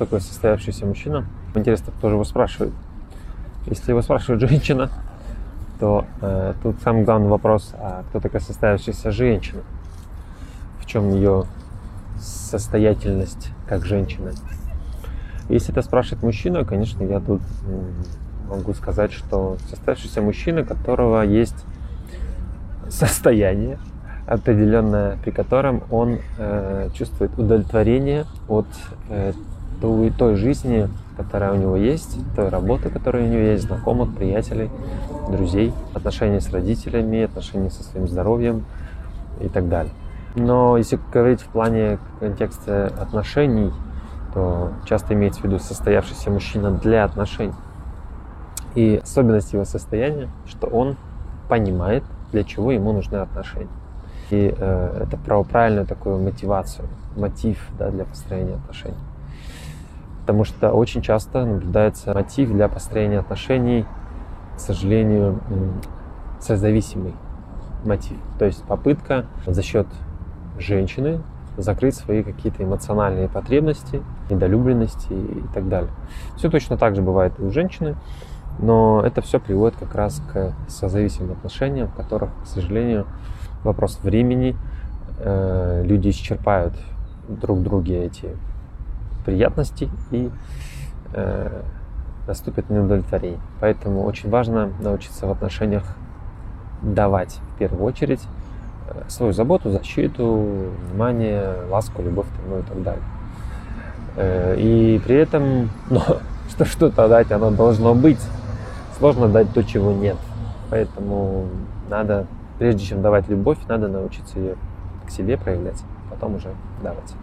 такой состоявшийся мужчина. Интересно, кто же его спрашивает. Если его спрашивает женщина, то э, тут самый главный вопрос, а кто такая состоявшаяся женщина? В чем ее состоятельность как женщина? Если это спрашивает мужчина, конечно, я тут могу сказать, что состоявшийся мужчина, которого есть состояние определенное, при котором он э, чувствует удовлетворение от э, той, той жизни, которая у него есть, той работы, которая у него есть, знакомых, приятелей, друзей, отношения с родителями, отношения со своим здоровьем и так далее. Но если говорить в плане контекста отношений, то часто имеется в виду состоявшийся мужчина для отношений. И особенность его состояния, что он понимает, для чего ему нужны отношения. И э, это про правильную такую мотивацию, мотив да, для построения отношений. Потому что очень часто наблюдается мотив для построения отношений, к сожалению, созависимый мотив. То есть попытка за счет женщины закрыть свои какие-то эмоциональные потребности, недолюбленности и так далее. Все точно так же бывает и у женщины. Но это все приводит как раз к созависимым отношениям, в которых, к сожалению, вопрос времени, э, люди исчерпают друг друге эти приятности и э, наступит неудовлетворение. Поэтому очень важно научиться в отношениях давать в первую очередь э, свою заботу, защиту, внимание, ласку, любовь ну, и так далее. Э, и при этом, но что что-то дать, оно должно быть сложно дать то, чего нет. Поэтому надо, прежде чем давать любовь, надо научиться ее к себе проявлять, потом уже давать.